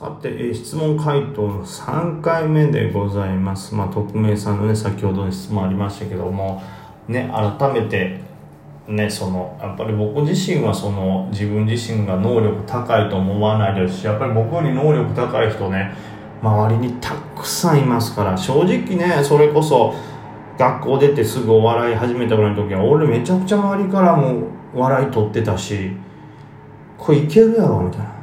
さて、え質問回答の3回目でございます。まあ、匿名さんのね、先ほどの質問ありましたけども、ね、改めて、ね、その、やっぱり僕自身はその、自分自身が能力高いと思わないですし、やっぱり僕より能力高い人ね、周りにたくさんいますから、正直ね、それこそ、学校出てすぐお笑い始めたぐらいの時は、俺めちゃくちゃ周りからも笑い取ってたし、これいけるやろ、みたいな。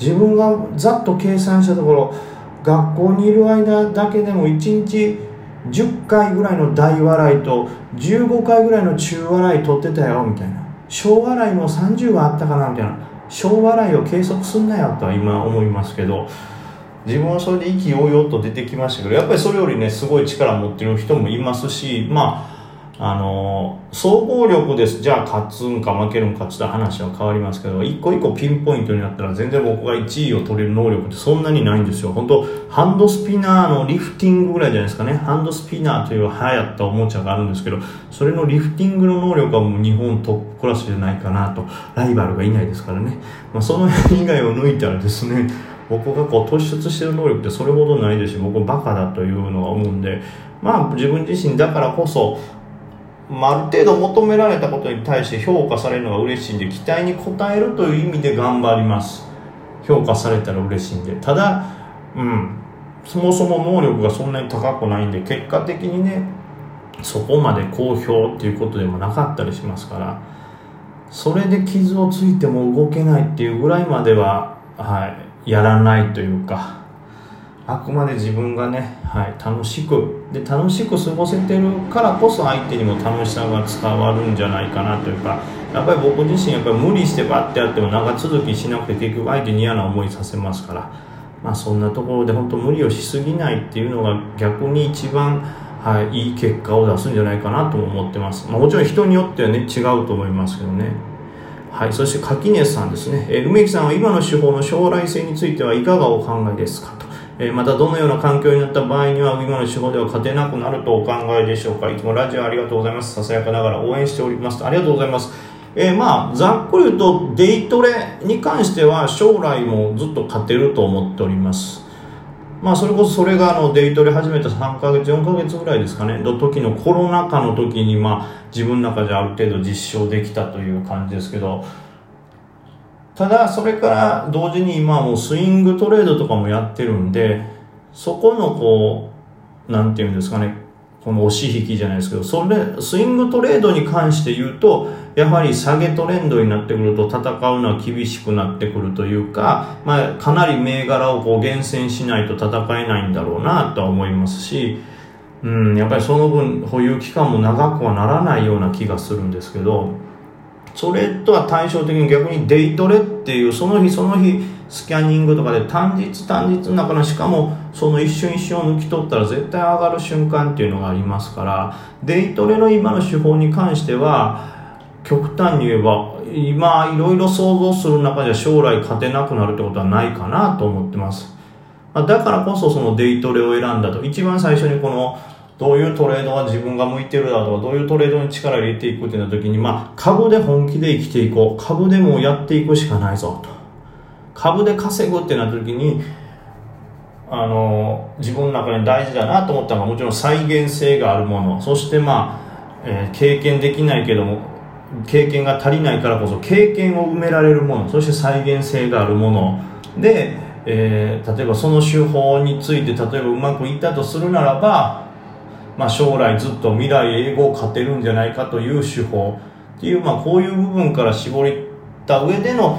自分がざっと計算したところ学校にいる間だけでも1日10回ぐらいの大笑いと15回ぐらいの中笑い取ってたよみたいな。小笑いも30はあったかなみたいな。小笑いを計測すんなよとは今思いますけど自分はそれで意気揚々と出てきましたけどやっぱりそれよりねすごい力持ってる人もいますしまああの総合力です。じゃあ勝つんか負けるんかって言ったら話は変わりますけど一個一個ピンポイントになったら全然僕が1位を取れる能力ってそんなにないんですよ。本当ハンドスピナーのリフティングぐらいじゃないですかね。ハンドスピナーという流行ったおもちゃがあるんですけどそれのリフティングの能力はもう日本トップクラスじゃないかなと。ライバルがいないですからね、まあ、その辺以外を抜いたらですね僕がこう突出してる能力ってそれほどないですし僕バカだというのは思うんでまあ自分自身だからこそまあ、ある程度求められたことに対して評価されるのが嬉しいんで期待に応えるという意味で頑張ります。評価されたら嬉しいんで。ただうん。そもそも能力がそんなに高くないんで結果的にねそこまで好評っていうことでもなかったりしますからそれで傷をついても動けないっていうぐらいまでは、はい、やらないというかあくまで自分がね、はい、楽しくで楽しく過ごせてるからこそ相手にも楽しさが伝わるんじゃないかなというかやっぱり僕自身やっぱり無理してバッてやっても長続きしなくて結局相手に嫌な思いさせますからまあそんなところで本当無理をしすぎないっていうのが逆に一番、はい、いい結果を出すんじゃないかなと思ってます、まあ、もちろん人によってはね違うと思いますけどね。はい、そして垣根さんですね、え梅木さんは今の手法の将来性についてはいかがお考えですかと、えーまたどのような環境になった場合には今の手法では勝てなくなるとお考えでしょうか？いつもラジオありがとうございます。ささやかながら応援しております。ありがとうございます。えーまあざっくり言うとデイトレに関しては将来もずっと勝てると思っております。まあそれこそそれがあのデイトレ始めた3ヶ月4ヶ月ぐらいですかね。の時のコロナ禍の時にまあ自分の中である程度実証できたという感じですけどただそれから同時に今もうスイングトレードとかもやってるんでそこのこうなんていうんですかねこの押し引きじゃないですけどそれスイングトレードに関して言うとやはり下げトレンドになってくると戦うのは厳しくなってくるというか、まあ、かなり銘柄をこう厳選しないと戦えないんだろうなとは思いますし、うん、やっぱりその分保有期間も長くはならないような気がするんですけどそれとは対照的に逆にデイトレっていうその日その日スキャニングとかで単日単日の中のしかもその一瞬一瞬を抜き取ったら絶対上がる瞬間っていうのがありますからデイトレの今の手法に関しては極端に言えば今いろいろ想像する中では将来勝てなくなるってことはないかなと思ってますだからこそそのデイトレを選んだと一番最初にこのどういうトレードは自分が向いてるだとかどういうトレードに力を入れていくっていう時にまあ株で本気で生きていこう株でもやっていくしかないぞと。株で稼ぐってなった時にあの自分の中に大事だなと思ったのはもちろん再現性があるもの。そしてまあ、えー経験できないけども経験が足りないからこそ経験を埋められるもの。そして再現性があるもの。で、えー例えばその手法について例えばうまくいったとするならば、まあ、将来ずっと未来英語を勝てるんじゃないかという手法っていう、まあ、こういう部分から絞った上での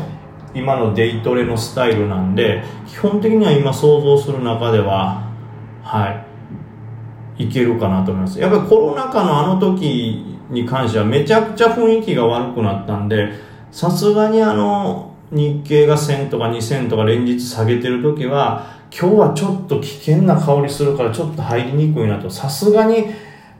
今のデイトレのスタイルなんで基本的には今想像する中でははいいけるかなと思います。やっぱりコロナ禍のあの時に関してはめちゃくちゃ雰囲気が悪くなったんでさすがにあの日経が1000とか2000とか連日下げてる時は今日はちょっと危険な香りするからちょっと入りにくいなと。さすがに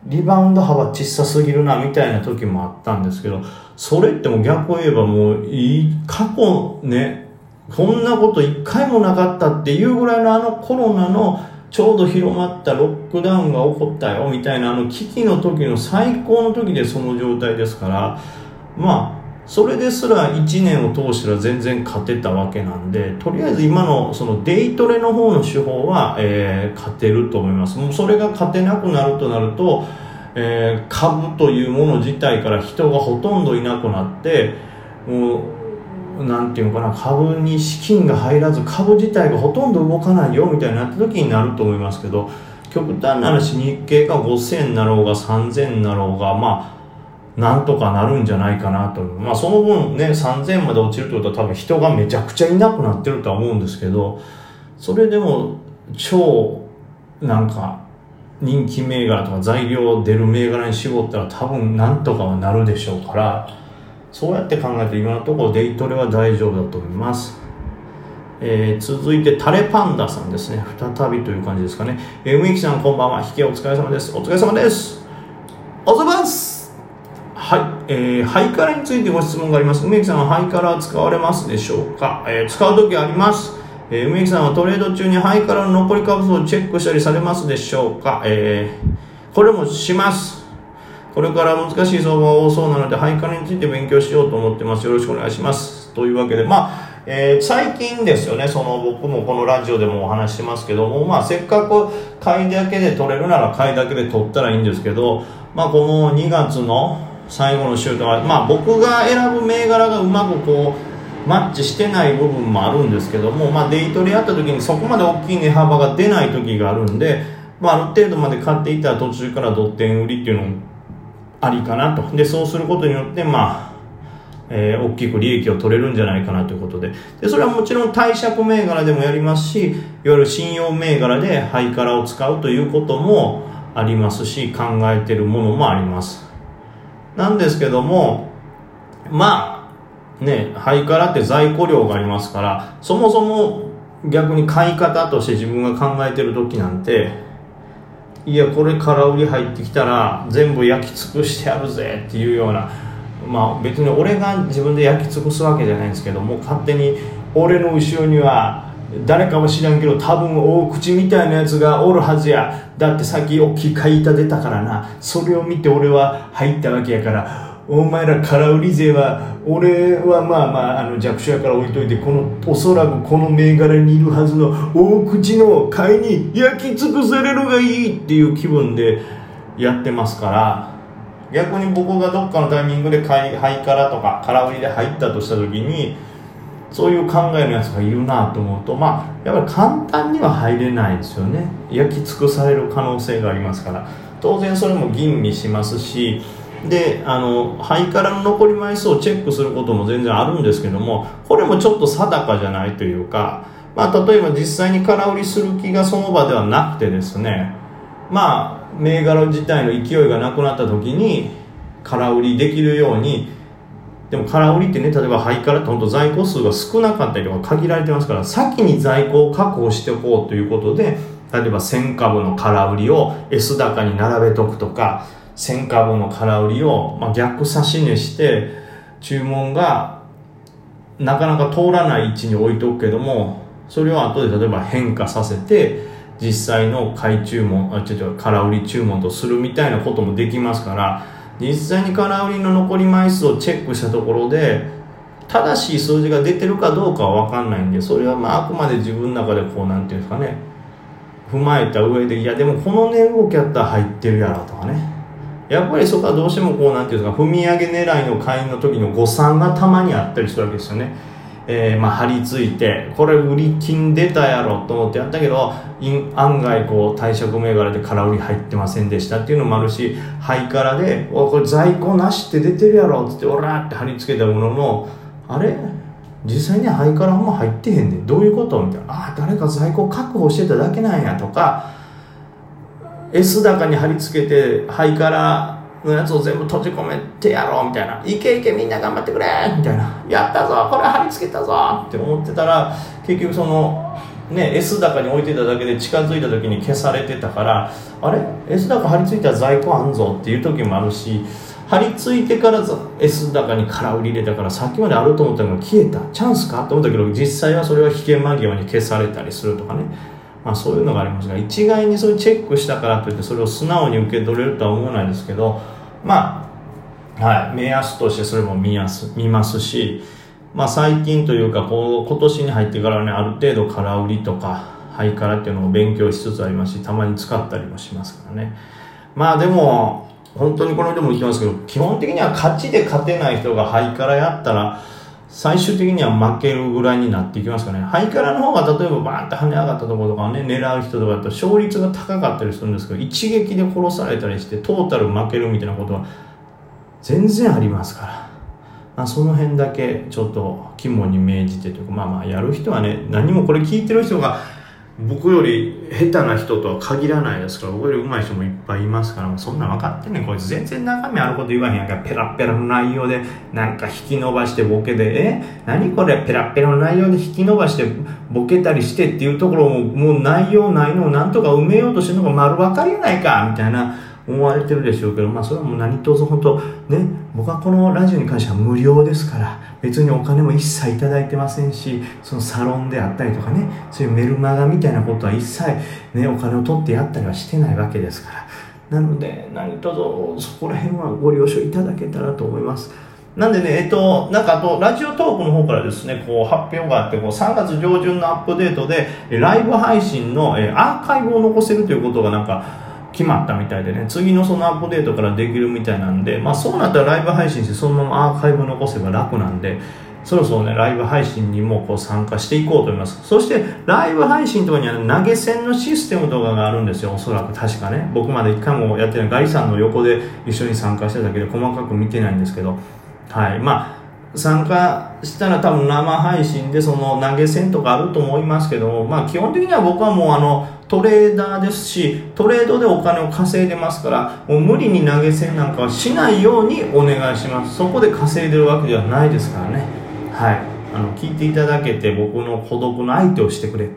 リバウンド幅小さすぎるなみたいな時もあったんですけどそれっても逆を言えばもういい過去ねこんなこと一回もなかったっていうぐらいのあのコロナのちょうど広まったロックダウンが起こったよみたいなあの危機の時の最高の時でその状態ですからまあそれですら1年を通したら全然勝てたわけなんでとりあえず今のそのデイトレの方の手法は、えー、勝てると思います。もうそれが勝てなくなるとなると、えー、株というもの自体から人がほとんどいなくなってもうなんていうのかな株に資金が入らず株自体がほとんど動かないよみたいになった時になると思いますけど極端な話日経が5000なろうが3000なろうがまあなんとかなるんじゃないかなと。まあその分ね、3000まで落ちるってことは多分人がめちゃくちゃいなくなってるとは思うんですけど、それでも超なんか人気銘柄とか材料出る銘柄に絞ったら多分なんとかはなるでしょうから、そうやって考えて今のところデイトレは大丈夫だと思います。えー、続いてタレパンダさんですね。再びという感じですかね。えー、梅木さんこんばんは。引きお疲れ様です。お疲れ様です。おざますはい、えー、ハイカラについてご質問があります。梅木さんはハイカラ使われますでしょうか、えー、使う時あります。えー、梅木さんはトレード中にハイカラの残り株数をチェックしたりされますでしょうか、えー、これもします。これから難しい相場が多そうなので、ハイカラについて勉強しようと思ってます。よろしくお願いします。というわけで、まあ、えー、最近ですよね、その僕もこのラジオでもお話してますけども、まあ、せっかく買いだけで取れるなら買いだけで取ったらいいんですけど、まあ、この2月の最後の週とか、まあ、僕が選ぶ銘柄がうまくこうマッチしてない部分もあるんですけども、まあ、デイトレやった時にそこまで大きい値幅が出ない時があるんで、まあ、ある程度まで買っていたら途中からドッテン売りっていうのもありかなと。でそうすることによってまあえー、大きく利益を取れるんじゃないかなということで。でそれはもちろん貸借銘柄でもやりますしいわゆる信用銘柄でハイカラを使うということもありますし考えてるものもあります。なんですけどもまあねハイカラって在庫量がありますからそもそも逆に買い方として自分が考えてる時なんていやこれ空売り入ってきたら全部焼き尽くしてやるぜっていうようなまあ別に俺が自分で焼き尽くすわけじゃないんですけども勝手に俺の後ろには誰かも知らんけど多分大口みたいなやつがおるはずや。だってさっき大きい買い板出たからな。それを見て俺は入ったわけやから。お前ら空売り税は俺はまあまああの弱小やから置いといてこのおそらくこの銘柄にいるはずの大口の買いに焼き尽くされるがいいっていう気分でやってますから。逆に僕がどっかのタイミングで買いハイカラとか空売りで入ったとした時にそういう考えのやつがいるなと思うとまあやっぱり簡単には入れないですよね。焼き尽くされる可能性がありますから。当然それも吟味しますしであの肺からの残り枚数をチェックすることも全然あるんですけどもこれもちょっと定かじゃないというか、まあ、例えば実際に空売りする気がその場ではなくてですねまあ銘柄自体の勢いがなくなった時に空売りできるようにでも空売りってね例えばハイカラって本当在庫数が少なかったりとか限られてますから先に在庫を確保しておこうということで例えば1000株の空売りを S 高に並べとくとか1000株の空売りを、ま、逆差し値して注文がなかなか通らない位置に置いとくけどもそれを後で例えば変化させて実際の買い注文あ違う違う空売り注文とするみたいなこともできますから実際に空売りの残り枚数をチェックしたところで正しい数字が出てるかどうかは分かんないんでそれはまああくまで自分の中でこう何て言うんですかね踏まえた上でいやでもこの値動きやったら入ってるやろとかね。やっぱりそこはどうしてもこう何て言うんですか踏み上げ狙いの会員の時の誤算がたまにあったりするわけですよね。えー、まあ、張り付いてこれ売り金出たやろと思ってやったけど案外こう退職銘柄で空売り入ってませんでしたっていうのもあるしハイカラでおこれ在庫なしって出てるやろっつってオラって貼り付けたもののあれ？実際にハイカラも入ってへんねどういうことみたいな。ああ誰か在庫確保してただけなんやとか S 高に貼り付けてハイカラのやつを全部閉じ込めてやろうみたいな「いけいけみんな頑張ってくれ!」みたいな「やったぞ。これ貼り付けたぞ!」って思ってたら結局そのね S 高に置いてただけで近づいた時に消されてたからあれ？S 高貼り付いた在庫あんぞっていう時もあるし貼り付いてから S 高に空売り入れたからさっきまであると思ったのが消えた。チャンスか？と思ったけど実際はそれは危険間際に消されたりするとかね。まあ、そういうのがありますが一概にそういうチェックしたからといってそれを素直に受け取れるとは思わないですけどまあはい、目安としてそれも見やす見ますし、まあ、最近というかこう今年に入ってからねある程度空売りとかハイカラっていうのを勉強しつつありますしたまに使ったりもしますからね。まあでも本当にこの人も言ってますけど基本的には勝ちで勝てない人がハイカラやったら最終的には負けるぐらいになっていきますかね。ハイカラの方が例えばバーンって跳ね上がったところとかね、狙う人とかだと勝率が高かったりするんですけど、一撃で殺されたりしてトータル負けるみたいなことは全然ありますから。まあ、その辺だけちょっと肝に銘じてというか、まあまあやる人はね、何もこれ聞いてる人が僕より下手な人とは限らないですから僕より上手い人もいっぱいいますからそんな分かってんねん。こいつ全然中身あること言わへんやん。かペラペラの内容でなんか引き伸ばしてボケで。え？何これ？ペラペラの内容で引き伸ばしてボケたりしてっていうところももう内容ないのをなんとか埋めようとしてるのが丸分かりやないかみたいな。思われてるでしょうけど、まあそれはもう何卒本当、ね、僕はこのラジオに関しては無料ですから、別にお金も一切いただいてませんし、そのサロンであったりとかね、そういうメルマガみたいなことは一切ね、お金を取ってやったりはしてないわけですから。なので、何卒そこら辺はご了承いただけたらと思います。なんでね、えっと、なんかあと、ラジオトークの方からですね、こう、発表があって、こう、3月上旬のアップデートで、ライブ配信の、えアーカイブを残せるということがなんか、決まったみたいでね、次のそのアップデートからできるみたいなんで、まあそうなったらライブ配信してそのままアーカイブ残せば楽なんで、そろそろね、ライブ配信にもこう参加していこうと思います。そして、ライブ配信とかには投げ銭のシステムとかがあるんですよ、おそらく確かね。僕まで一回もやってない、ガリさんの横で一緒に参加してたけで細かく見てないんですけど、はい。まあ、参加したら多分生配信でその投げ銭とかあると思いますけどまあ基本的には僕はもうあのトレーダーですしトレードでお金を稼いでますからもう無理に投げ銭なんかはしないようにお願いします。そこで稼いでるわけではないですからね。はい。あの聞いていただけて僕の孤独の相手をしてくれ